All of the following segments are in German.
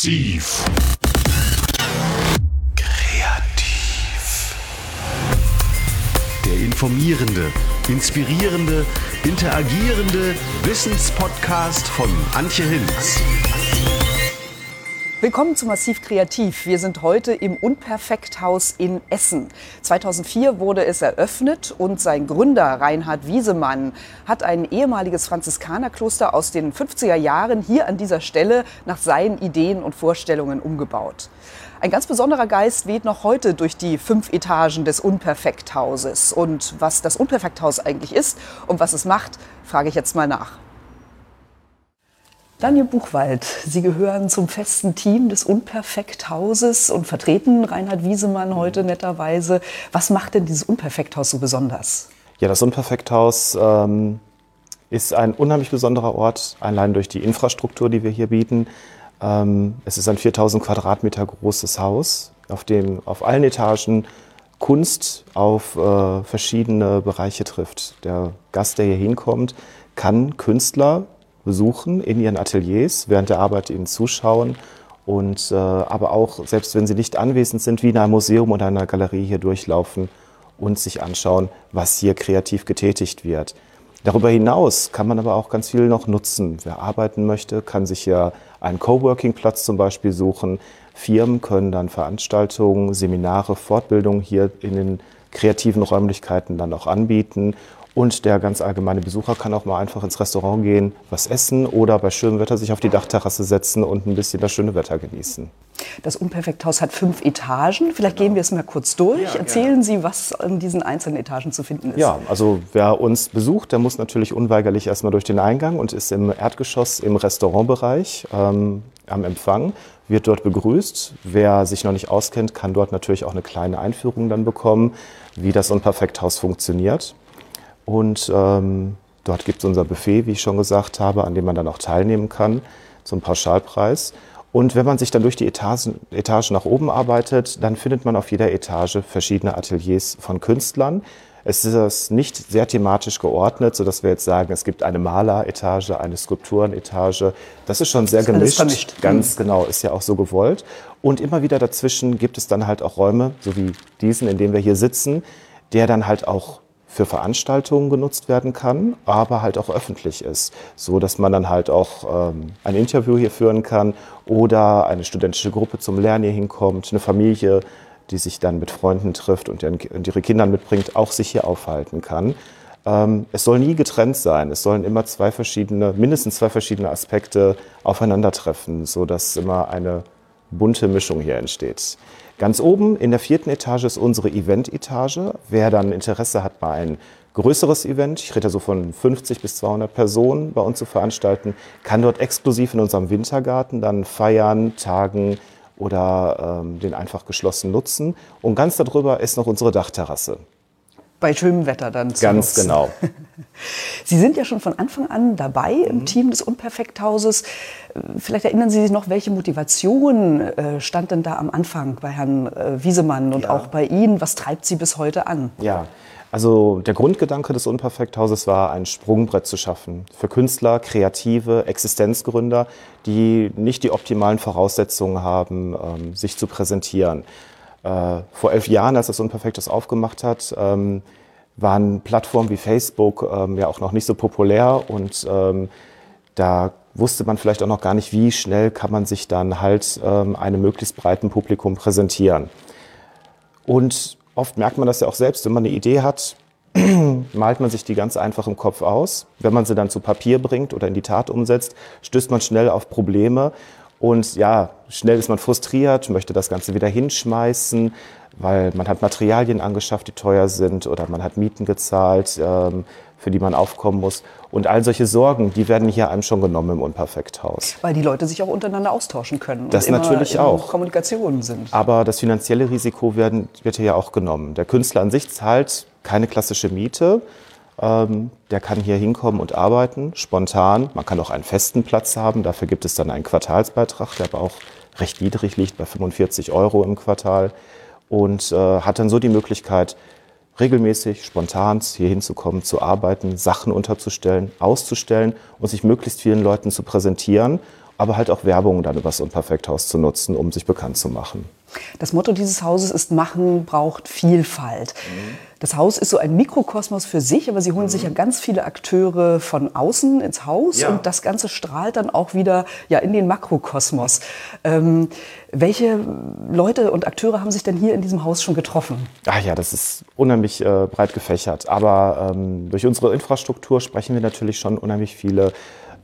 Massiv. Kreativ. Der informierende, inspirierende, interagierende Wissenspodcast von Antje Hinz. Willkommen zu Massiv Kreativ. Wir sind heute im Unperfekthaus in Essen. 2004 wurde es eröffnet und sein Gründer Reinhard Wiesemann hat ein ehemaliges Franziskanerkloster aus den 50er Jahren hier an dieser Stelle nach seinen Ideen und Vorstellungen umgebaut. Ein ganz besonderer Geist weht noch heute durch die fünf Etagen des Unperfekthauses. Und was das Unperfekthaus eigentlich ist und was es macht, frage ich jetzt mal nach. Daniel Buchwald, Sie gehören zum festen Team des Unperfekthauses und vertreten Reinhard Wiesemann heute netterweise. Was macht denn dieses Unperfekthaus so besonders? Ja, das Unperfekthaus ähm, ist ein unheimlich besonderer Ort, allein durch die Infrastruktur, die wir hier bieten. Ähm, es ist ein 4000 Quadratmeter großes Haus, auf dem auf allen Etagen Kunst auf äh, verschiedene Bereiche trifft. Der Gast, der hier hinkommt, kann Künstler besuchen in ihren Ateliers, während der Arbeit ihnen zuschauen und äh, aber auch, selbst wenn sie nicht anwesend sind, wie in einem Museum oder einer Galerie hier durchlaufen und sich anschauen, was hier kreativ getätigt wird. Darüber hinaus kann man aber auch ganz viel noch nutzen. Wer arbeiten möchte, kann sich hier einen Coworking-Platz zum Beispiel suchen. Firmen können dann Veranstaltungen, Seminare, Fortbildungen hier in den kreativen Räumlichkeiten dann auch anbieten. Und der ganz allgemeine Besucher kann auch mal einfach ins Restaurant gehen, was essen oder bei schönem Wetter sich auf die Dachterrasse setzen und ein bisschen das schöne Wetter genießen. Das Unperfekthaus hat fünf Etagen. Vielleicht gehen wir es mal kurz durch. Ja, Erzählen Sie, was an diesen einzelnen Etagen zu finden ist. Ja, also wer uns besucht, der muss natürlich unweigerlich erstmal durch den Eingang und ist im Erdgeschoss im Restaurantbereich ähm, am Empfang, wird dort begrüßt. Wer sich noch nicht auskennt, kann dort natürlich auch eine kleine Einführung dann bekommen, wie das Unperfekthaus funktioniert. Und ähm, dort gibt es unser Buffet, wie ich schon gesagt habe, an dem man dann auch teilnehmen kann zum Pauschalpreis. Und wenn man sich dann durch die Etagen, Etage nach oben arbeitet, dann findet man auf jeder Etage verschiedene Ateliers von Künstlern. Es ist nicht sehr thematisch geordnet, sodass wir jetzt sagen, es gibt eine Maleretage, eine Skulpturenetage. Das ist schon sehr das gemischt. Vermischt. Ganz mhm. genau, ist ja auch so gewollt. Und immer wieder dazwischen gibt es dann halt auch Räume, so wie diesen, in dem wir hier sitzen, der dann halt auch für Veranstaltungen genutzt werden kann, aber halt auch öffentlich ist, so dass man dann halt auch ähm, ein Interview hier führen kann oder eine studentische Gruppe zum Lernen hier hinkommt, eine Familie, die sich dann mit Freunden trifft und, ihre Kinder mitbringt, auch sich hier aufhalten kann. Ähm, es soll nie getrennt sein. Es sollen immer zwei verschiedene, mindestens zwei verschiedene Aspekte aufeinandertreffen, so dass immer eine bunte Mischung hier entsteht. Ganz oben in der vierten Etage ist unsere Event-Etage. Wer dann Interesse hat, mal ein größeres Event, ich rede so von 50 bis 200 Personen bei uns zu veranstalten, kann dort exklusiv in unserem Wintergarten dann feiern, tagen oder ähm, den einfach geschlossen nutzen. Und ganz darüber ist noch unsere Dachterrasse bei schönem Wetter dann zu Ganz nutzen. genau. Sie sind ja schon von Anfang an dabei im mhm. Team des Unperfekthauses. Vielleicht erinnern Sie sich noch, welche Motivation äh, stand denn da am Anfang bei Herrn äh, Wiesemann und ja. auch bei Ihnen? Was treibt Sie bis heute an? Ja, also der Grundgedanke des Unperfekthauses war, ein Sprungbrett zu schaffen für Künstler, Kreative, Existenzgründer, die nicht die optimalen Voraussetzungen haben, ähm, sich zu präsentieren. Äh, vor elf Jahren, als das Unperfektes aufgemacht hat, ähm, waren Plattformen wie Facebook ähm, ja auch noch nicht so populär und ähm, da wusste man vielleicht auch noch gar nicht, wie schnell kann man sich dann halt ähm, einem möglichst breiten Publikum präsentieren. Und oft merkt man das ja auch selbst, wenn man eine Idee hat, malt man sich die ganz einfach im Kopf aus. Wenn man sie dann zu Papier bringt oder in die Tat umsetzt, stößt man schnell auf Probleme und ja, schnell ist man frustriert, möchte das Ganze wieder hinschmeißen, weil man hat Materialien angeschafft, die teuer sind oder man hat Mieten gezahlt, ähm, für die man aufkommen muss. Und all solche Sorgen, die werden hier einem schon genommen im Unperfekthaus. Weil die Leute sich auch untereinander austauschen können. Das und natürlich auch. Kommunikationen sind. Aber das finanzielle Risiko werden, wird hier ja auch genommen. Der Künstler an sich zahlt keine klassische Miete, der kann hier hinkommen und arbeiten, spontan. Man kann auch einen festen Platz haben. Dafür gibt es dann einen Quartalsbeitrag, der aber auch recht niedrig liegt, bei 45 Euro im Quartal. Und äh, hat dann so die Möglichkeit, regelmäßig, spontan hier hinzukommen, zu arbeiten, Sachen unterzustellen, auszustellen und sich möglichst vielen Leuten zu präsentieren. aber halt auch Werbung dann über das Unperfekthaus zu nutzen, um sich bekannt zu machen. Das Motto dieses Hauses ist Machen braucht Vielfalt. Das Haus ist so ein Mikrokosmos für sich, aber Sie holen sich ja ganz viele Akteure von außen ins Haus Ja. und das Ganze strahlt dann auch wieder ja, in den Makrokosmos. Ähm, welche Leute und Akteure haben sich denn hier in diesem Haus schon getroffen? Ah ja, das ist unheimlich äh, breit gefächert. Aber ähm, durch unsere Infrastruktur sprechen wir natürlich schon unheimlich viele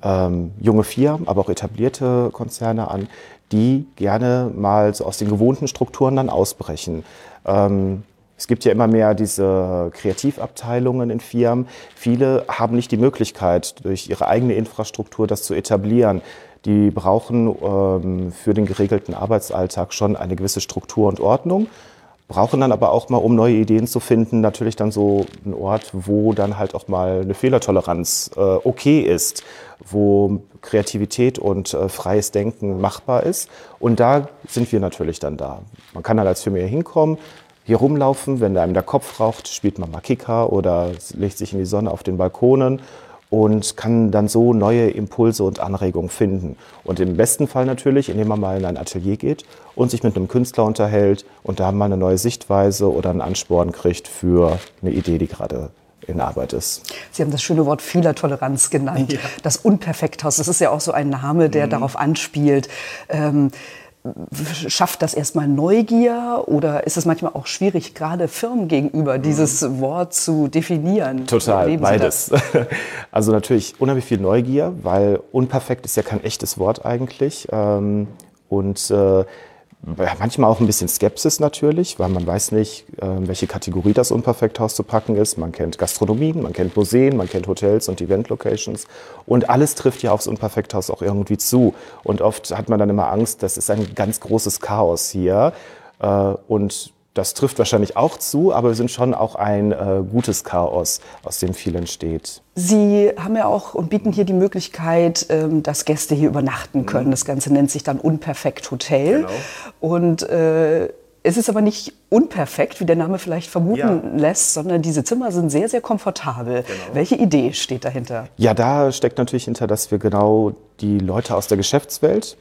ähm, junge Firmen, aber auch etablierte Konzerne an, die gerne mal so aus den gewohnten Strukturen dann ausbrechen. Ähm, es gibt ja immer mehr diese Kreativabteilungen in Firmen. Viele haben nicht die Möglichkeit, durch ihre eigene Infrastruktur das zu etablieren. Die brauchen ähm, für den geregelten Arbeitsalltag schon eine gewisse Struktur und Ordnung brauchen dann aber auch mal, um neue Ideen zu finden, natürlich dann so einen Ort, wo dann halt auch mal eine Fehlertoleranz äh, okay ist, wo Kreativität und äh, freies Denken machbar ist. Und da sind wir natürlich dann da. Man kann dann als Firma hier hinkommen, hier rumlaufen, wenn einem der Kopf raucht, spielt man mal Kicker oder legt sich in die Sonne auf den Balkonen und kann dann so neue Impulse und Anregungen finden. Und im besten Fall natürlich, indem man mal in ein Atelier geht und sich mit einem Künstler unterhält und da mal eine neue Sichtweise oder einen Ansporn kriegt für eine Idee, die gerade in Arbeit ist. Sie haben das schöne Wort Fehlertoleranz genannt. Das Unperfekthaus, das ist ja auch so ein Name, der darauf anspielt. Ähm, schafft das erstmal Neugier oder ist es manchmal auch schwierig, gerade Firmen gegenüber dieses Wort zu definieren? Total, beides. Also natürlich unheimlich viel Neugier, weil unperfekt ist ja kein echtes Wort eigentlich. Ähm, Und äh, manchmal auch ein bisschen Skepsis natürlich, weil man weiß nicht, äh, welche Kategorie das Unperfekthaus zu packen ist. Man kennt Gastronomien, man kennt Museen, man kennt Hotels und Event-Locations. Und alles trifft ja aufs Unperfekthaus auch irgendwie zu. Und oft hat man dann immer Angst, das ist ein ganz großes Chaos hier. Äh, Und das trifft wahrscheinlich auch zu, aber wir sind schon auch ein äh, gutes Chaos, aus dem viel entsteht. Sie haben ja auch und bieten hier die Möglichkeit, ähm, dass Gäste hier übernachten können. Das Ganze nennt sich dann Unperfekt Hotel. Genau. Und äh, es ist aber nicht unperfekt, wie der Name vielleicht vermuten lässt, sondern diese Zimmer sind sehr, sehr komfortabel. Welche Idee steht dahinter? Ja, da steckt natürlich hinter, dass wir genau die Leute aus der Geschäftswelt,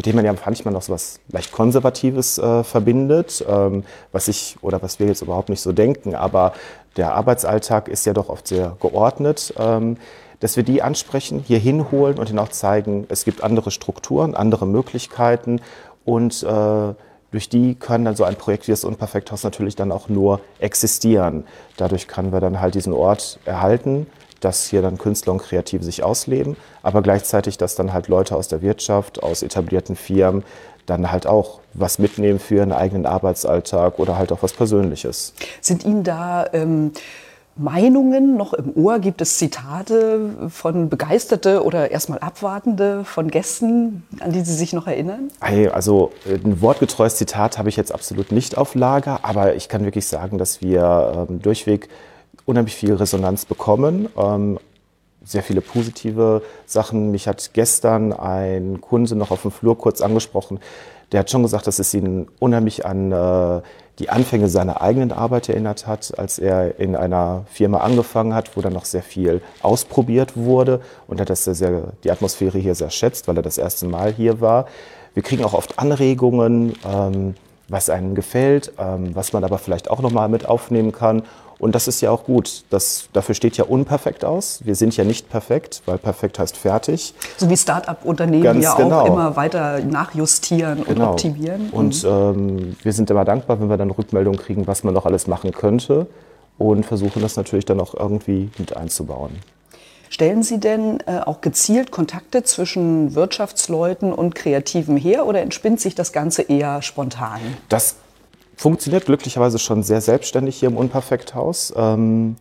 mit denen man ja manchmal noch so was leicht Konservatives äh, verbindet, ähm, was ich oder was wir jetzt überhaupt nicht so denken, aber der Arbeitsalltag ist ja doch oft sehr geordnet, ähm, dass wir die ansprechen, hier hinholen und ihnen auch zeigen, es gibt andere Strukturen, andere Möglichkeiten und äh, durch die kann dann so ein Projekt wie das Unperfekthaus natürlich dann auch nur existieren. Dadurch können wir dann halt diesen Ort erhalten, dass hier dann Künstler und Kreative sich ausleben, aber gleichzeitig, dass dann halt Leute aus der Wirtschaft, aus etablierten Firmen dann halt auch was mitnehmen für ihren eigenen Arbeitsalltag oder halt auch was Persönliches. Sind Ihnen da ähm, Meinungen noch im Ohr? Gibt es Zitate von Begeisterte oder erstmal Abwartende von Gästen, an die Sie sich noch erinnern? Also äh, ein wortgetreues Zitat habe ich jetzt absolut nicht auf Lager, aber ich kann wirklich sagen, dass wir ähm, durchweg unheimlich viel Resonanz bekommen. Ähm, sehr viele positive Sachen. Mich hat gestern ein Kunde noch auf dem Flur kurz angesprochen. Der hat schon gesagt, dass es ihn unheimlich an äh, die Anfänge seiner eigenen Arbeit erinnert hat, als er in einer Firma angefangen hat, wo dann noch sehr viel ausprobiert wurde und er das sehr, sehr, die Atmosphäre hier sehr schätzt, weil er das erste Mal hier war. Wir kriegen auch oft Anregungen, ähm, was einem gefällt, ähm, was man aber vielleicht auch noch mal mit aufnehmen kann. Und das ist ja auch gut. Das, dafür steht ja unperfekt aus. Wir sind ja nicht perfekt, weil perfekt heißt fertig. So wie Start-up-Unternehmen ja genau. auch immer weiter nachjustieren und optimieren. Und ähm, wir sind immer dankbar, wenn wir dann Rückmeldungen kriegen, was man noch alles machen könnte und versuchen das natürlich dann auch irgendwie mit einzubauen. Stellen Sie denn äh, auch gezielt Kontakte zwischen Wirtschaftsleuten und Kreativen her oder entspinnt sich das Ganze eher spontan? Das funktioniert glücklicherweise schon sehr selbstständig hier im Unperfekthaus. Ähm,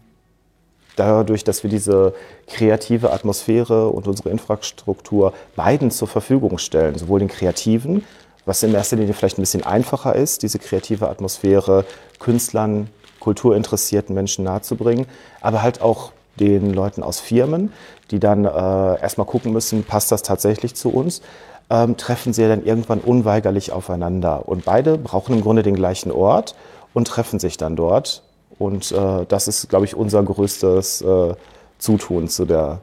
dadurch, dass wir diese kreative Atmosphäre und unsere Infrastruktur beiden zur Verfügung stellen, sowohl den Kreativen, was in erster Linie vielleicht ein bisschen einfacher ist, diese kreative Atmosphäre Künstlern, kulturinteressierten Menschen nahezubringen, aber halt auch den Leuten aus Firmen, die dann äh, erstmal gucken müssen, passt das tatsächlich zu uns, ähm, treffen sie dann irgendwann unweigerlich aufeinander. Und beide brauchen im Grunde den gleichen Ort und treffen sich dann dort. Und äh, das ist, glaube ich, unser größtes äh, Zutun zu der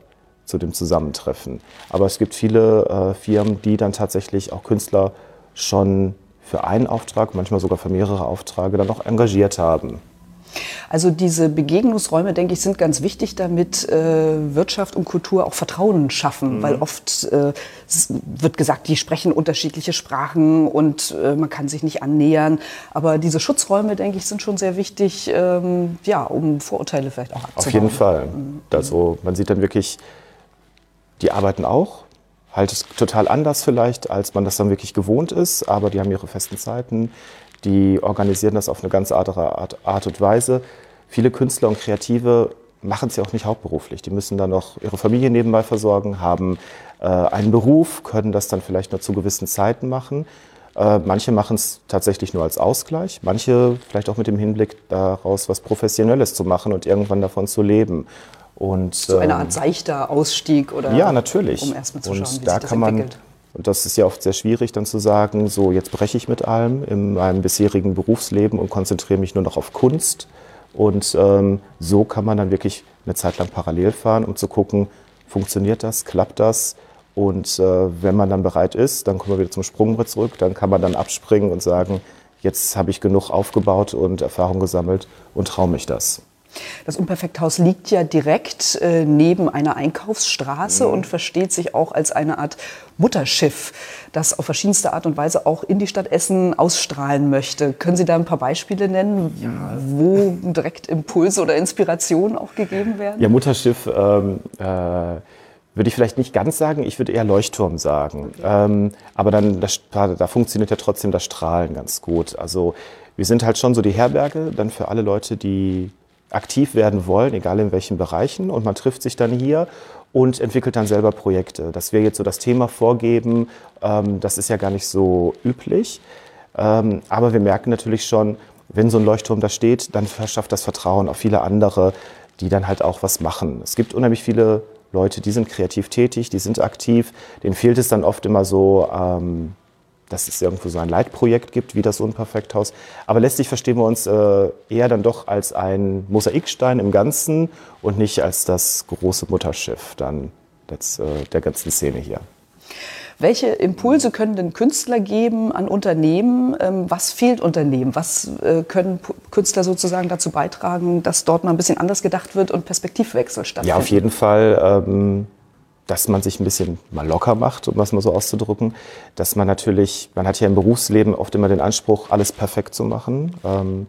zu dem Zusammentreffen. Aber es gibt viele äh, Firmen, die dann tatsächlich auch Künstler schon für einen Auftrag, manchmal sogar für mehrere Aufträge dann auch engagiert haben. Also diese Begegnungsräume, denke ich, sind ganz wichtig, damit äh, Wirtschaft und Kultur auch Vertrauen schaffen, mhm. weil oft äh, wird gesagt, die sprechen unterschiedliche Sprachen und äh, man kann sich nicht annähern. Aber diese Schutzräume, denke ich, sind schon sehr wichtig, ähm, ja, um Vorurteile vielleicht auch abzubauen. Auf jeden Fall. Mhm. Also man sieht dann wirklich, die arbeiten auch, halt es total anders vielleicht, als man das dann wirklich gewohnt ist, aber die haben ihre festen Zeiten, die organisieren das auf eine ganz andere Art, Art und Weise. Viele Künstler und Kreative machen es ja auch nicht hauptberuflich. Die müssen dann noch ihre Familie nebenbei versorgen, haben äh, einen Beruf, können das dann vielleicht nur zu gewissen Zeiten machen. Äh, manche machen es tatsächlich nur als Ausgleich, manche vielleicht auch mit dem Hinblick daraus, was Professionelles zu machen und irgendwann davon zu leben. Und, so eine ähm, Art seichter Ausstieg oder ja, natürlich. um erstmal zu und schauen, wie da sich das kann man, entwickelt. Und das ist ja oft sehr schwierig, dann zu sagen, so jetzt breche ich mit allem in meinem bisherigen Berufsleben und konzentriere mich nur noch auf Kunst. Und ähm, so kann man dann wirklich eine Zeit lang parallel fahren, um zu gucken, funktioniert das, klappt das. Und äh, wenn man dann bereit ist, dann kommen wir wieder zum Sprungbrett zurück, dann kann man dann abspringen und sagen, jetzt habe ich genug aufgebaut und Erfahrung gesammelt und traue mich das. Das Unperfekthaus liegt ja direkt äh, neben einer Einkaufsstraße mhm. und versteht sich auch als eine Art Mutterschiff, das auf verschiedenste Art und Weise auch in die Stadt Essen ausstrahlen möchte. Können Sie da ein paar Beispiele nennen, ja. wo direkt Impulse oder Inspirationen auch gegeben werden? Ja, Mutterschiff ähm, äh, würde ich vielleicht nicht ganz sagen, ich würde eher Leuchtturm sagen. Ähm, aber dann, das, da funktioniert ja trotzdem das Strahlen ganz gut. Also wir sind halt schon so die Herberge, dann für alle Leute, die aktiv werden wollen, egal in welchen Bereichen. Und man trifft sich dann hier und entwickelt dann selber Projekte. Dass wir jetzt so das Thema vorgeben, ähm, das ist ja gar nicht so üblich. Ähm, aber wir merken natürlich schon, wenn so ein Leuchtturm da steht, dann verschafft das Vertrauen auf viele andere, die dann halt auch was machen. Es gibt unheimlich viele Leute, die sind kreativ tätig, die sind aktiv. Denen fehlt es dann oft immer so, ähm, dass es irgendwo so ein Leitprojekt gibt, wie das Unperfekthaus. Aber letztlich verstehen wir uns äh, eher dann doch als ein Mosaikstein im Ganzen und nicht als das große Mutterschiff dann des, äh, der ganzen Szene hier. Welche Impulse können denn Künstler geben an Unternehmen? Ähm, was fehlt Unternehmen? Was äh, können Künstler sozusagen dazu beitragen, dass dort mal ein bisschen anders gedacht wird und Perspektivwechsel stattfindet? Ja, auf jeden Fall. Ähm dass man sich ein bisschen mal locker macht, um das mal so auszudrücken. Dass man natürlich, man hat ja im Berufsleben oft immer den Anspruch, alles perfekt zu machen, ähm,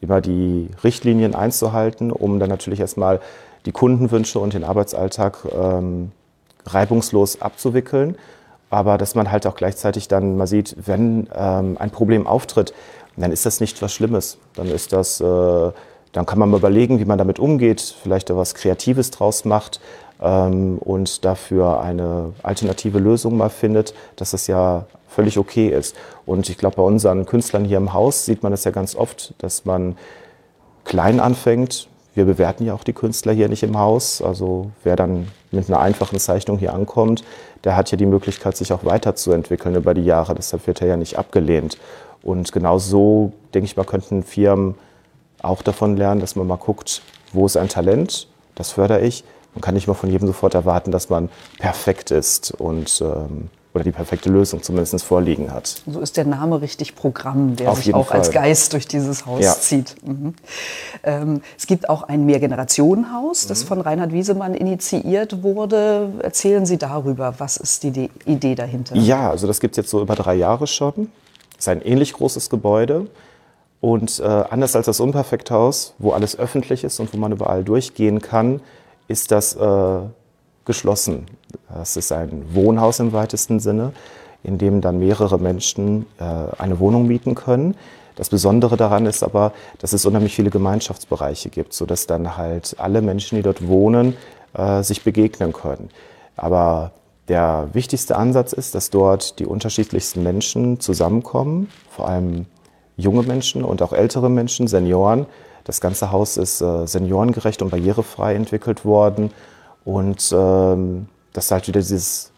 immer die Richtlinien einzuhalten, um dann natürlich erstmal die Kundenwünsche und den Arbeitsalltag ähm, reibungslos abzuwickeln. Aber dass man halt auch gleichzeitig dann mal sieht, wenn ähm, ein Problem auftritt, dann ist das nicht was Schlimmes. Dann ist das, äh, dann kann man mal überlegen, wie man damit umgeht, vielleicht da was Kreatives draus macht und dafür eine alternative Lösung mal findet, dass das ja völlig okay ist. Und ich glaube, bei unseren Künstlern hier im Haus sieht man das ja ganz oft, dass man klein anfängt. Wir bewerten ja auch die Künstler hier nicht im Haus. Also wer dann mit einer einfachen Zeichnung hier ankommt, der hat ja die Möglichkeit, sich auch weiterzuentwickeln über die Jahre. Deshalb wird er ja nicht abgelehnt. Und genau so, denke ich mal, könnten Firmen auch davon lernen, dass man mal guckt, wo ist ein Talent, das fördere ich, man kann nicht mal von jedem sofort erwarten, dass man perfekt ist und ähm, oder die perfekte Lösung zumindest vorliegen hat. So ist der Name richtig Programm, der Auf sich auch Fall. als Geist durch dieses Haus ja. zieht. Mhm. Ähm, es gibt auch ein Mehrgenerationenhaus, das mhm. von Reinhard Wiesemann initiiert wurde. Erzählen Sie darüber, was ist die Idee dahinter? Ja, also das gibt es jetzt so über drei Jahre schon. Es ist ein ähnlich großes Gebäude. Und äh, anders als das Unperfekthaus, wo alles öffentlich ist und wo man überall durchgehen kann, ist das äh, geschlossen. Das ist ein Wohnhaus im weitesten Sinne, in dem dann mehrere Menschen äh, eine Wohnung mieten können. Das Besondere daran ist aber, dass es unheimlich viele Gemeinschaftsbereiche gibt, sodass dann halt alle Menschen, die dort wohnen, äh, sich begegnen können. Aber der wichtigste Ansatz ist, dass dort die unterschiedlichsten Menschen zusammenkommen, vor allem junge Menschen und auch ältere Menschen, Senioren, das ganze Haus ist äh, seniorengerecht und barrierefrei entwickelt worden. Und ähm, das ist halt wieder dieses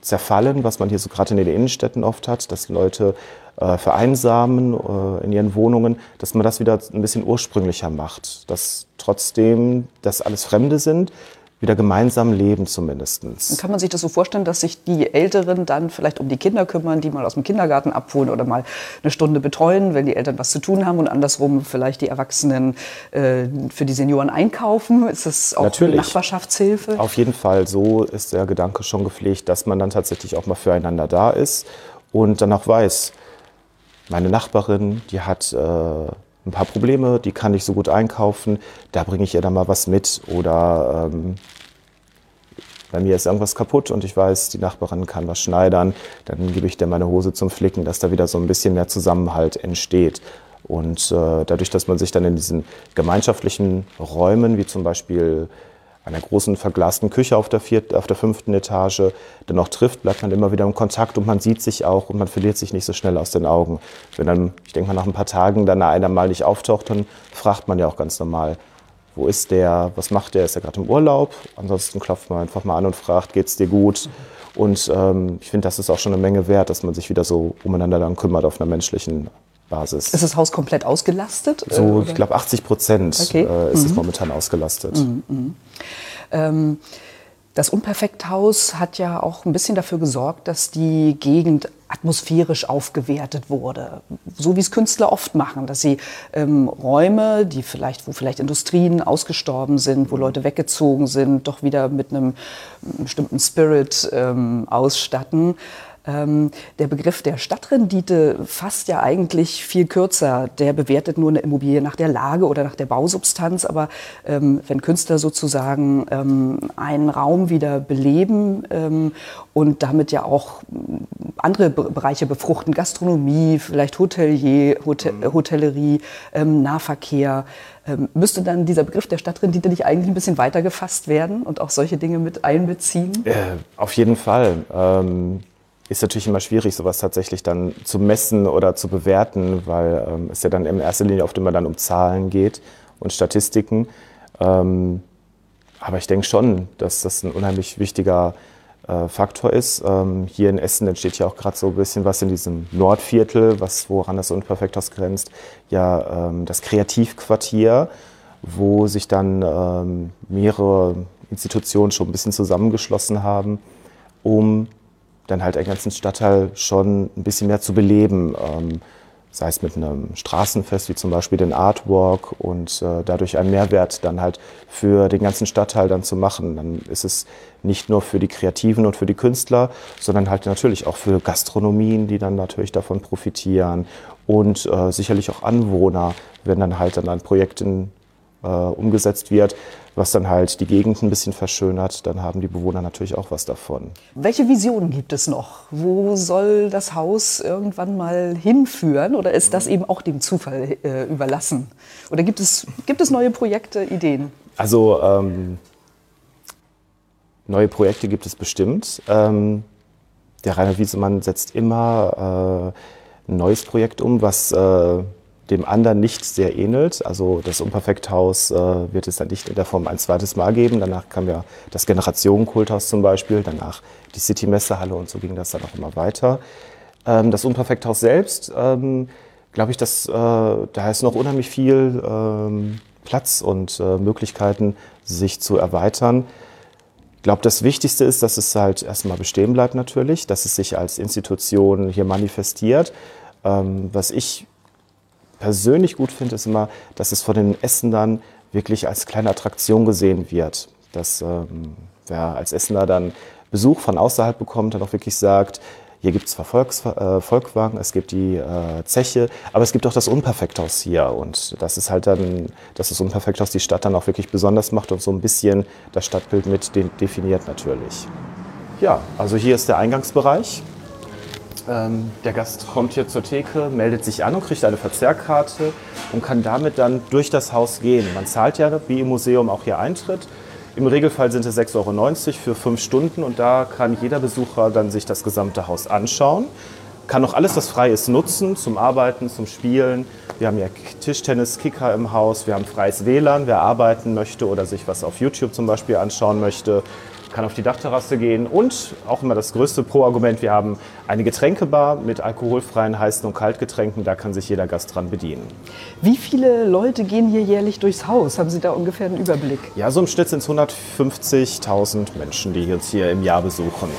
Zerfallen, was man hier so gerade in den Innenstädten oft hat, dass Leute äh, vereinsamen äh, in ihren Wohnungen, dass man das wieder ein bisschen ursprünglicher macht. Dass trotzdem das alles Fremde sind, wieder gemeinsam leben zumindest. Kann man sich das so vorstellen, dass sich die Älteren dann vielleicht um die Kinder kümmern, die mal aus dem Kindergarten abholen oder mal eine Stunde betreuen, wenn die Eltern was zu tun haben und andersrum vielleicht die Erwachsenen äh, für die Senioren einkaufen? Ist das auch Natürlich. Nachbarschaftshilfe? Auf jeden Fall. So ist der Gedanke schon gepflegt, dass man dann tatsächlich auch mal füreinander da ist und dann auch weiß, meine Nachbarin, die hat äh, ein paar Probleme, die kann ich so gut einkaufen, da bringe ich ihr dann mal was mit. Oder ähm, bei mir ist irgendwas kaputt und ich weiß, die Nachbarin kann was schneidern, dann gebe ich dir meine Hose zum Flicken, dass da wieder so ein bisschen mehr Zusammenhalt entsteht. Und äh, dadurch, dass man sich dann in diesen gemeinschaftlichen Räumen, wie zum Beispiel einer großen verglasten Küche auf der, vierten, auf der fünften Etage dann noch trifft, bleibt man immer wieder im Kontakt und man sieht sich auch und man verliert sich nicht so schnell aus den Augen. Wenn dann, ich denke mal, nach ein paar Tagen dann einer mal nicht auftaucht, dann fragt man ja auch ganz normal, wo ist der, was macht der, ist er gerade im Urlaub? Ansonsten klopft man einfach mal an und fragt, geht's dir gut? Und ähm, ich finde, das ist auch schon eine Menge wert, dass man sich wieder so umeinander dann kümmert auf einer menschlichen Basis. Ist das Haus komplett ausgelastet? So, ich glaube, 80 Prozent Okay. äh, ist es momentan ausgelastet. Ähm, das Unperfekthaus hat ja auch ein bisschen dafür gesorgt, dass die Gegend atmosphärisch aufgewertet wurde. So wie es Künstler oft machen, dass sie ähm, Räume, die vielleicht, wo vielleicht Industrien ausgestorben sind, wo Leute weggezogen sind, doch wieder mit einem bestimmten Spirit ähm, ausstatten. Ähm, der Begriff der Stadtrendite fasst ja eigentlich viel kürzer. Der bewertet nur eine Immobilie nach der Lage oder nach der Bausubstanz. Aber ähm, wenn Künstler sozusagen ähm, einen Raum wieder beleben ähm, und damit ja auch andere Be Bereiche befruchten, Gastronomie, vielleicht Hotelier, Hotel, Hotellerie, ähm, Nahverkehr, ähm, müsste dann dieser Begriff der Stadtrendite nicht eigentlich ein bisschen weiter gefasst werden und auch solche Dinge mit einbeziehen? Äh, auf jeden Fall. Ist natürlich immer schwierig, sowas tatsächlich dann zu messen oder zu bewerten, weil ähm, es ja dann in erster Linie oft immer dann um Zahlen geht und Statistiken. Ähm, aber ich denke schon, dass das ein unheimlich wichtiger äh, Faktor ist. Ähm, hier in Essen entsteht ja auch gerade so ein bisschen was in diesem Nordviertel, was, woran das Unperfekthaus grenzt, ja ähm, das Kreativquartier, wo sich dann ähm, mehrere Institutionen schon ein bisschen zusammengeschlossen haben, um dann halt einen ganzen Stadtteil schon ein bisschen mehr zu beleben. Ähm, sei es mit einem Straßenfest wie zum Beispiel den Artwalk und äh, dadurch einen Mehrwert dann halt für den ganzen Stadtteil dann zu machen. Dann ist es nicht nur für die Kreativen und für die Künstler, sondern halt natürlich auch für Gastronomien, die dann natürlich davon profitieren und äh, sicherlich auch Anwohner, wenn dann halt dann ein Projekt in, äh, umgesetzt wird, was dann halt die Gegend ein bisschen verschönert, dann haben die Bewohner natürlich auch was davon. Welche Visionen gibt es noch? Wo soll das Haus irgendwann mal hinführen? Oder ist das eben auch dem Zufall äh, überlassen? Oder gibt es, gibt es neue Projekte, Ideen? Also ähm, neue Projekte gibt es bestimmt. Ähm, der Rainer Wiesemann setzt immer äh, ein neues Projekt um, was äh, dem anderen nicht sehr ähnelt. Also das Unperfekthaus äh, wird es dann nicht in der Form ein zweites Mal geben. Danach kam ja das Generationenkulthaus zum Beispiel, danach die City-Messehalle und so ging das dann auch immer weiter. Ähm, das Unperfekthaus selbst, ähm, glaube ich, dass, äh, da ist noch unheimlich viel ähm, Platz und äh, Möglichkeiten, sich zu erweitern. Ich glaube, das Wichtigste ist, dass es halt erstmal bestehen bleibt natürlich, dass es sich als Institution hier manifestiert. Ähm, was ich persönlich gut finde, ist immer, dass es von den Essenern wirklich als kleine Attraktion gesehen wird. Dass ähm, wer als Essener dann Besuch von außerhalb bekommt, dann auch wirklich sagt, hier gibt es zwar Volks, äh, Volkwagen, es gibt die äh, Zeche, aber es gibt auch das Unperfekthaus hier. Und das ist halt dann, dass das Unperfekthaus die Stadt dann auch wirklich besonders macht und so ein bisschen das Stadtbild mit de definiert natürlich. Ja, also hier ist der Eingangsbereich. Ähm, der Gast kommt hier zur Theke, meldet sich an und kriegt eine Verzehrkarte und kann damit dann durch das Haus gehen. Man zahlt ja wie im Museum auch hier Eintritt. Im Regelfall sind es 6,90 Euro für fünf Stunden und da kann jeder Besucher dann sich das gesamte Haus anschauen. Kann auch alles, was frei ist, nutzen zum Arbeiten, zum Spielen. Wir haben ja Tischtennis, Kicker im Haus, wir haben freies WLAN, wer arbeiten möchte oder sich was auf YouTube zum Beispiel anschauen möchte. Kann auf die Dachterrasse gehen und auch immer das größte Pro-Argument, wir haben eine Getränkebar mit alkoholfreien heißen und Kaltgetränken, da kann sich jeder Gast dran bedienen. Wie viele Leute gehen hier jährlich durchs Haus? Haben Sie da ungefähr einen Überblick? Ja, so im Schnitt sind es 150.000 Menschen, die uns hier im Jahr besuchen.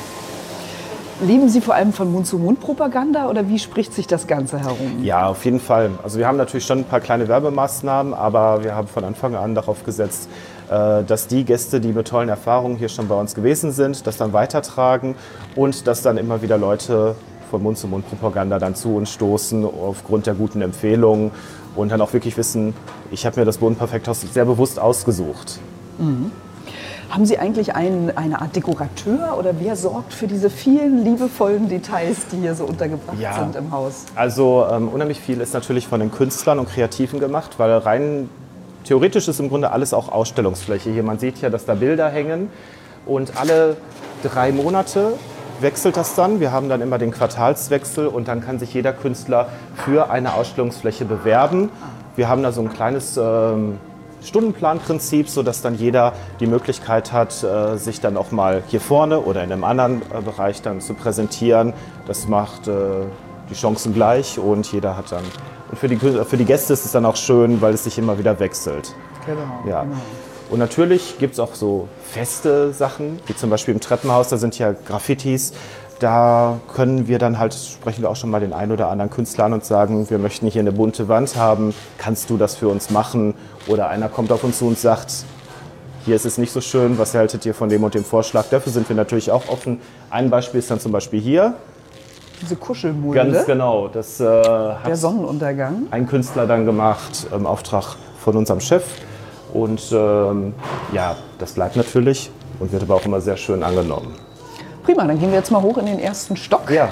Leben Sie vor allem von Mund-zu-Mund-Propaganda oder wie spricht sich das Ganze herum? Ja, auf jeden Fall. Also wir haben natürlich schon ein paar kleine Werbemaßnahmen, aber wir haben von Anfang an darauf gesetzt, dass die Gäste, die mit tollen Erfahrungen hier schon bei uns gewesen sind, das dann weitertragen und dass dann immer wieder Leute von Mund-zu-Mund-Propaganda dann zu uns stoßen aufgrund der guten Empfehlungen und dann auch wirklich wissen, ich habe mir das Bodenperfekthaus sehr bewusst ausgesucht. Mhm. Haben Sie eigentlich einen, eine Art Dekorateur oder wer sorgt für diese vielen liebevollen Details, die hier so untergebracht Ja. sind im Haus? Also ähm, unheimlich viel ist natürlich von den Künstlern und Kreativen gemacht, weil rein theoretisch ist im Grunde alles auch Ausstellungsfläche. Hier man sieht ja, dass da Bilder hängen und alle drei Monate wechselt das dann. Wir haben dann immer den Quartalswechsel und dann kann sich jeder Künstler für eine Ausstellungsfläche bewerben. Wir haben da so ein kleines ähm, Stundenplanprinzip, sodass dann jeder die Möglichkeit hat, äh, sich dann auch mal hier vorne oder in einem anderen äh, Bereich dann zu präsentieren. Das macht äh, die Chancen gleich und jeder hat dann. Und für die, für die Gäste ist es dann auch schön, weil es sich immer wieder wechselt. Genau. Ja. Und natürlich gibt es auch so feste Sachen, wie zum Beispiel im Treppenhaus, da sind ja Graffitis. Da können wir dann halt, sprechen wir auch schon mal den einen oder anderen Künstler an und sagen, wir möchten hier eine bunte Wand haben, kannst du das für uns machen? Oder einer kommt auf uns zu und sagt, hier ist es nicht so schön, was haltet ihr von dem und dem Vorschlag? Dafür sind wir natürlich auch offen. Ein Beispiel ist dann zum Beispiel hier. Diese Kuschelmulde, Ganz genau, das äh, der Sonnenuntergang. ein Künstler dann gemacht im Auftrag von unserem Chef. Und ähm, ja, das bleibt natürlich und wird aber auch immer sehr schön angenommen. Prima, dann gehen wir jetzt mal hoch in den ersten Stock. Ja,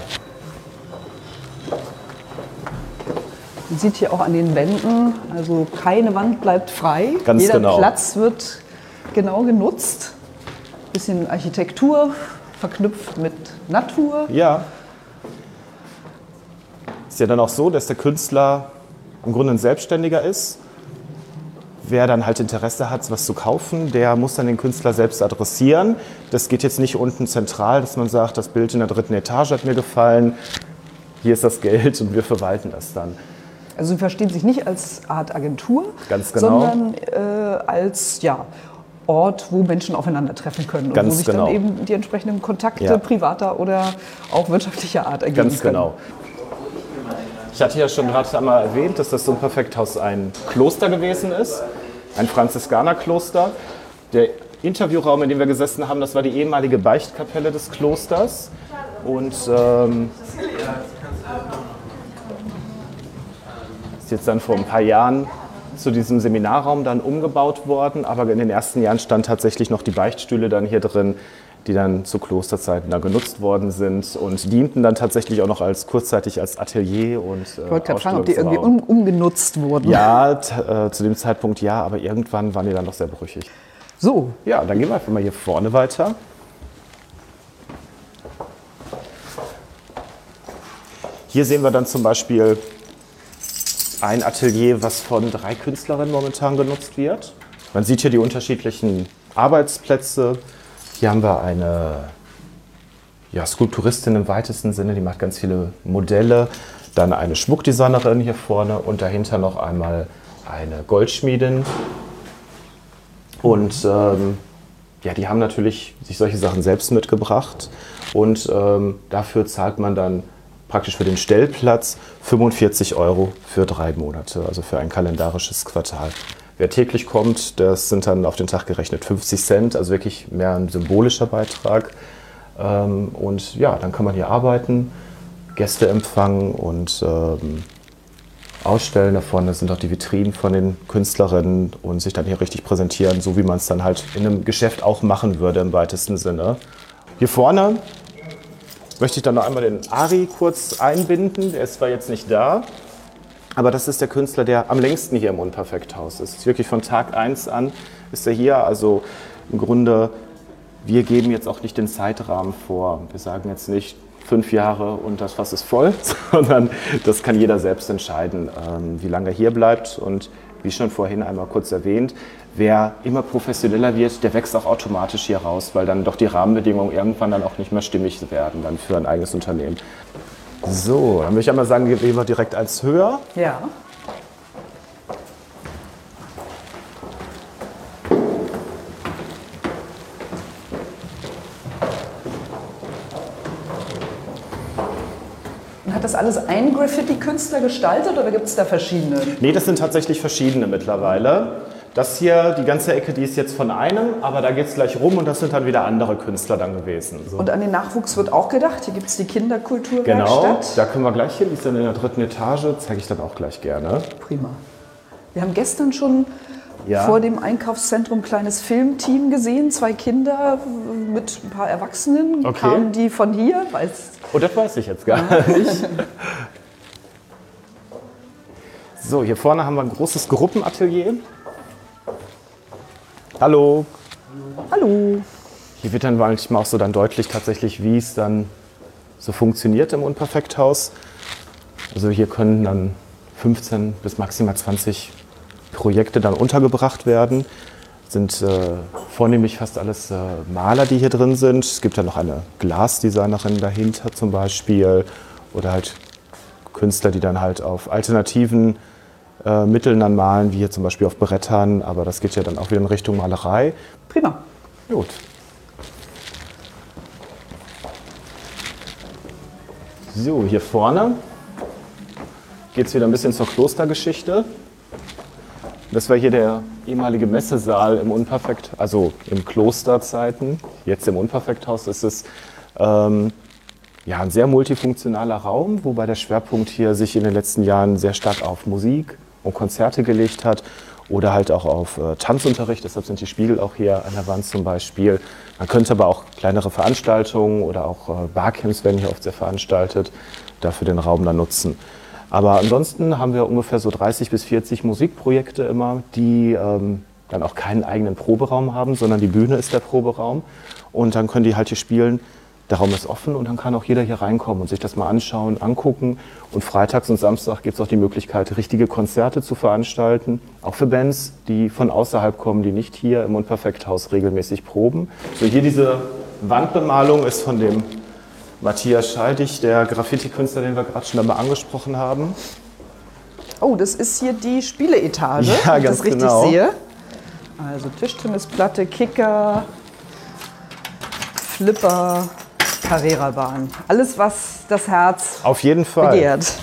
Man sieht hier auch an den Wänden, also keine Wand bleibt frei. Ganz Jeder genau. Platz wird genau genutzt. Bisschen Architektur verknüpft mit Natur. ja. Ist ja dann auch so, dass der Künstler im Grunde ein Selbstständiger ist. Wer dann halt Interesse hat, was zu kaufen, der muss dann den Künstler selbst adressieren. Das geht jetzt nicht unten zentral, dass man sagt, das Bild in der dritten Etage hat mir gefallen, hier ist das Geld und wir verwalten das dann. Also Sie verstehen sich nicht als Art Agentur, Ganz genau. sondern äh, als ja, Ort, wo Menschen aufeinandertreffen können und Ganz wo sich genau. dann eben die entsprechenden Kontakte Ja. privater oder auch wirtschaftlicher Art ergeben Ganz können. genau. Ich hatte ja schon gerade einmal erwähnt, dass das Perfekthaus ein Kloster gewesen ist, ein Franziskanerkloster. Der Interviewraum, in dem wir gesessen haben, das war die ehemalige Beichtkapelle des Klosters. Und ähm, ist jetzt dann vor ein paar Jahren zu diesem Seminarraum dann umgebaut worden, aber in den ersten Jahren stand tatsächlich noch die Beichtstühle dann hier drin, die dann zu Klosterzeiten dann genutzt worden sind und dienten dann tatsächlich auch noch als kurzzeitig als Atelier und äh, Ich wollte gerade fragen, ob die irgendwie um, umgenutzt wurden. Ja, äh, zu dem Zeitpunkt ja, aber irgendwann waren die dann doch sehr brüchig. So, Ja, dann gehen wir einfach mal hier vorne weiter. Hier sehen wir dann zum Beispiel ein Atelier, was von drei Künstlerinnen momentan genutzt wird. Man sieht hier die unterschiedlichen Arbeitsplätze. Hier haben wir eine ja, Skulpturistin im weitesten Sinne, die macht ganz viele Modelle. Dann eine Schmuckdesignerin hier vorne und dahinter noch einmal eine Goldschmiedin. Und ähm, ja, die haben natürlich sich solche Sachen selbst mitgebracht. Und ähm, dafür zahlt man dann praktisch für den Stellplatz 45 Euro für drei Monate, also für ein kalendarisches Quartal. Wer täglich kommt, das sind dann auf den Tag gerechnet 50 Cent, also wirklich mehr ein symbolischer Beitrag. Ähm, und ja, dann kann man hier arbeiten, Gäste empfangen und ähm, ausstellen. Da vorne sind auch die Vitrinen von den Künstlerinnen und sich dann hier richtig präsentieren, so wie man es dann halt in einem Geschäft auch machen würde im weitesten Sinne. Hier vorne möchte ich dann noch einmal den Ari kurz einbinden. Der ist zwar jetzt nicht da, aber das ist der Künstler, der am längsten hier im Unperfekthaus ist. Wirklich von Tag 1 an ist er hier. Also im Grunde, wir geben jetzt auch nicht den Zeitrahmen vor. Wir sagen jetzt nicht fünf Jahre und das Fass ist voll, sondern das kann jeder selbst entscheiden, ähm, wie lange er hier bleibt. Und wie schon vorhin einmal kurz erwähnt, wer immer professioneller wird, der wächst auch automatisch hier raus, weil dann doch die Rahmenbedingungen irgendwann dann auch nicht mehr stimmig werden dann für ein eigenes Unternehmen. So, dann würde ich einmal sagen, gehen wir direkt eins höher. Ja. Und Hat das alles ein Graffiti-Künstler gestaltet oder gibt es da verschiedene? Nee, das sind tatsächlich verschiedene mittlerweile. Das hier, die ganze Ecke, die ist jetzt von einem, aber da geht es gleich rum und das sind dann wieder andere Künstler dann gewesen. So. Und an den Nachwuchs wird auch gedacht. Hier gibt es die Genau, Kinderkulturwerkstatt. da können wir gleich hin, die ist dann in der dritten Etage, zeige ich dann auch gleich gerne. Prima. Wir haben gestern schon Ja. vor dem Einkaufszentrum ein kleines Filmteam gesehen. Zwei Kinder mit ein paar Erwachsenen. Okay. Kamen die von hier? Weiß, Oh, das weiß ich jetzt gar nicht. So, hier vorne haben wir ein großes Gruppenatelier. Hallo. Hallo. Hier wird dann manchmal auch so dann deutlich tatsächlich, wie es dann so funktioniert im Unperfekthaus. Also hier können dann 15 bis maximal 20 Projekte dann untergebracht werden. Sind äh, vornehmlich fast alles äh, Maler, die hier drin sind. Es gibt ja noch eine Glasdesignerin dahinter zum Beispiel. Oder halt Künstler, die dann halt auf alternativen äh, Mitteln dann malen, wie hier zum Beispiel auf Brettern. Aber das geht ja dann auch wieder in Richtung Malerei. Prima. Gut. So, hier vorne geht es wieder ein bisschen zur Klostergeschichte. Das war hier der ehemalige Messesaal im Unperfekt, also im Klosterzeiten. Jetzt im Unperfekthaus ist es ähm, ja, ein sehr multifunktionaler Raum, wobei der Schwerpunkt hier sich in den letzten Jahren sehr stark auf Musik und Konzerte gelegt hat oder halt auch auf äh, Tanzunterricht. Deshalb sind die Spiegel auch hier an der Wand zum Beispiel. Man könnte aber auch kleinere Veranstaltungen oder auch äh, Barcamps werden hier oft sehr veranstaltet, dafür den Raum dann nutzen. Aber ansonsten haben wir ungefähr so 30 bis 40 Musikprojekte immer, die ähm, dann auch keinen eigenen Proberaum haben, sondern die Bühne ist der Proberaum. Und dann können die halt hier spielen. Der Raum ist offen und dann kann auch jeder hier reinkommen und sich das mal anschauen, angucken. Und freitags und Samstag gibt es auch die Möglichkeit, richtige Konzerte zu veranstalten. Auch für Bands, die von außerhalb kommen, die nicht hier im Unperfekthaus regelmäßig proben. So hier diese Wandbemalung ist von dem Matthias Scheidig, der Graffiti-Künstler, den wir gerade schon einmal angesprochen haben. Oh, das ist hier die Spieleetage, Ja, wenn ich das richtig genau. sehe. Also Tischtennisplatte, Kicker, Flipper, Carrera-Bahn. Alles, was das Herz Auf jeden Fall. begehrt.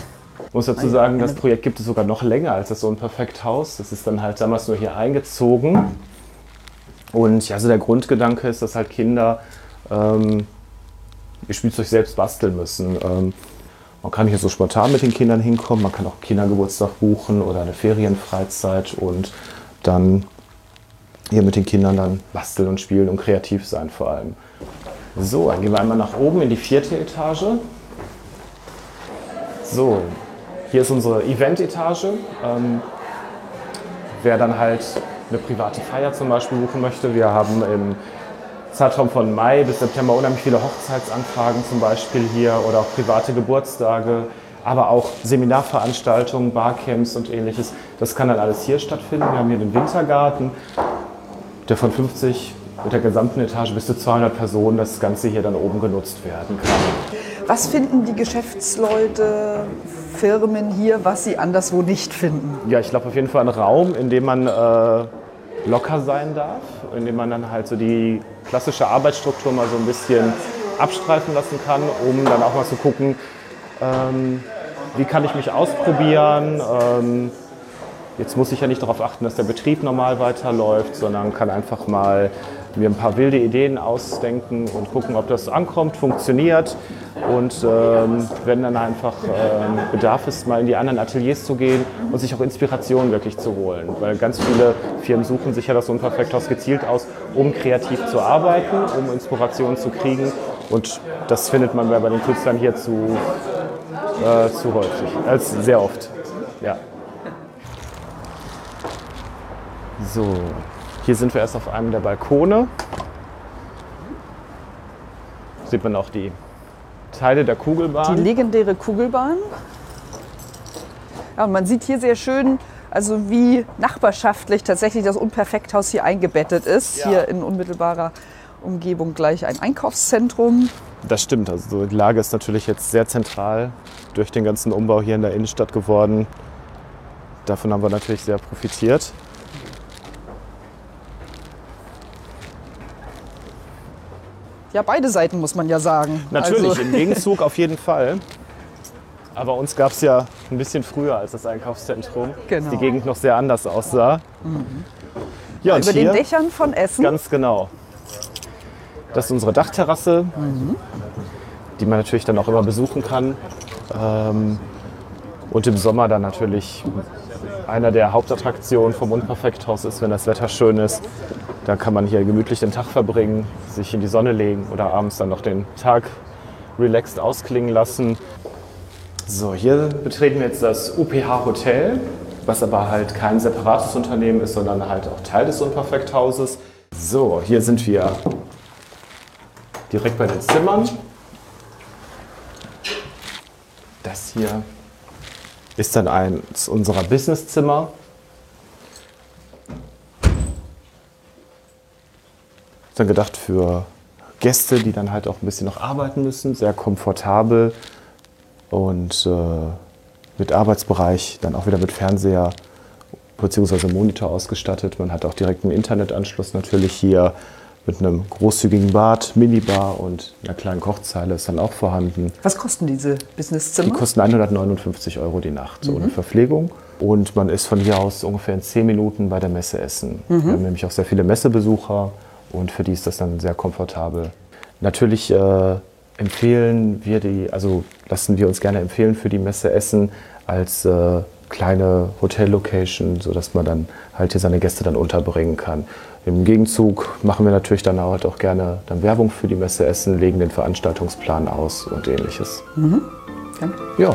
Ich muss dazu sagen, das Projekt gibt es sogar noch länger als das Unperfekthaus. Das ist dann halt damals nur hier eingezogen. Und ja, also der Grundgedanke ist, dass halt Kinder ähm, ihr Spielzeug selbst basteln müssen. Ähm, man kann hier so spontan mit den Kindern hinkommen, man kann auch Kindergeburtstag buchen oder eine Ferienfreizeit und dann hier mit den Kindern dann basteln und spielen und kreativ sein vor allem. So, dann gehen wir einmal nach oben in die vierte Etage. So, hier ist unsere Event-Etage. Ähm, wer dann halt eine private Feier zum Beispiel buchen möchte, wir haben im Zeitraum von Mai bis September unheimlich viele Hochzeitsanfragen zum Beispiel hier oder auch private Geburtstage, aber auch Seminarveranstaltungen, Barcamps und ähnliches. Das kann dann alles hier stattfinden. Wir haben hier den Wintergarten, der von 50 mit der gesamten Etage bis zu 200 Personen das Ganze hier dann oben genutzt werden kann. Was finden die Geschäftsleute, Firmen hier, was sie anderswo nicht finden? Ja, ich glaube auf jeden Fall einen Raum, in dem man äh, locker sein darf, in dem man dann halt so die klassische Arbeitsstruktur mal so ein bisschen abstreifen lassen kann, um dann auch mal zu gucken, ähm, wie kann ich mich ausprobieren. Ähm, jetzt muss ich ja nicht darauf achten, dass der Betrieb normal weiterläuft, sondern kann einfach mal mir ein paar wilde Ideen ausdenken und gucken, ob das ankommt, funktioniert. Und ähm, wenn dann einfach ähm, Bedarf ist, mal in die anderen Ateliers zu gehen und sich auch Inspiration wirklich zu holen. Weil ganz viele Firmen suchen sich ja das Unperfekthaus gezielt aus, um kreativ zu arbeiten, um Inspiration zu kriegen. Und das findet man bei den Künstlern hier zu, äh, zu häufig, als sehr oft. Ja. So, hier sind wir erst auf einem der Balkone. Sieht man auch die Teile der Die Kugelbahn. legendäre Kugelbahn. Ja, und man sieht hier sehr schön Also wie nachbarschaftlich tatsächlich das Unperfekthaus hier eingebettet ist. Ja. Hier in unmittelbarer Umgebung gleich ein Einkaufszentrum. Das stimmt. Also die Lage ist natürlich jetzt sehr zentral durch den ganzen Umbau hier in der Innenstadt geworden. Davon haben wir natürlich sehr profitiert. Ja, beide Seiten muss man ja sagen. Natürlich, Also, im Gegenzug auf jeden Fall. Aber uns gab es ja ein bisschen früher als das Einkaufszentrum, Genau. dass die Gegend noch sehr anders aussah. Ja, und über den Dächern von Essen. Ganz genau. Das ist unsere Dachterrasse, die man natürlich dann auch immer besuchen kann. Ähm, und im Sommer dann natürlich einer der Hauptattraktionen vom Unperfekthaus ist, wenn das Wetter schön ist. Da kann man hier gemütlich den Tag verbringen, sich in die Sonne legen oder abends dann noch den Tag relaxed ausklingen lassen. So, hier betreten wir jetzt das UPH Hotel, was aber halt kein separates Unternehmen ist, sondern halt auch Teil des Unperfekthauses. So, hier sind wir direkt bei den Zimmern. Das hier ist dann eins unserer Businesszimmer. Ist dann gedacht für Gäste, die dann halt auch ein bisschen noch arbeiten müssen, sehr komfortabel und äh, mit Arbeitsbereich, dann auch wieder mit Fernseher bzw. Monitor ausgestattet. Man hat auch direkt einen Internetanschluss natürlich hier mit einem großzügigen Bad, Minibar und einer kleinen Kochzeile ist dann auch vorhanden. Was kosten diese Die Businesszimmer? kosten 159 Euro die Nacht ohne Verpflegung. Und man ist von hier aus ungefähr in 10 Minuten bei der Messe Essen. Wir haben nämlich auch sehr viele Messebesucher und für die ist das dann sehr komfortabel. Natürlich äh, empfehlen wir die, also lassen wir uns gerne empfehlen für die Messe Essen als äh, kleine Hotellocation, sodass man dann halt hier seine Gäste dann unterbringen kann. Im Gegenzug machen wir natürlich dann halt auch gerne dann Werbung für die Messe Essen, legen den Veranstaltungsplan aus und ähnliches. Danke. Ja.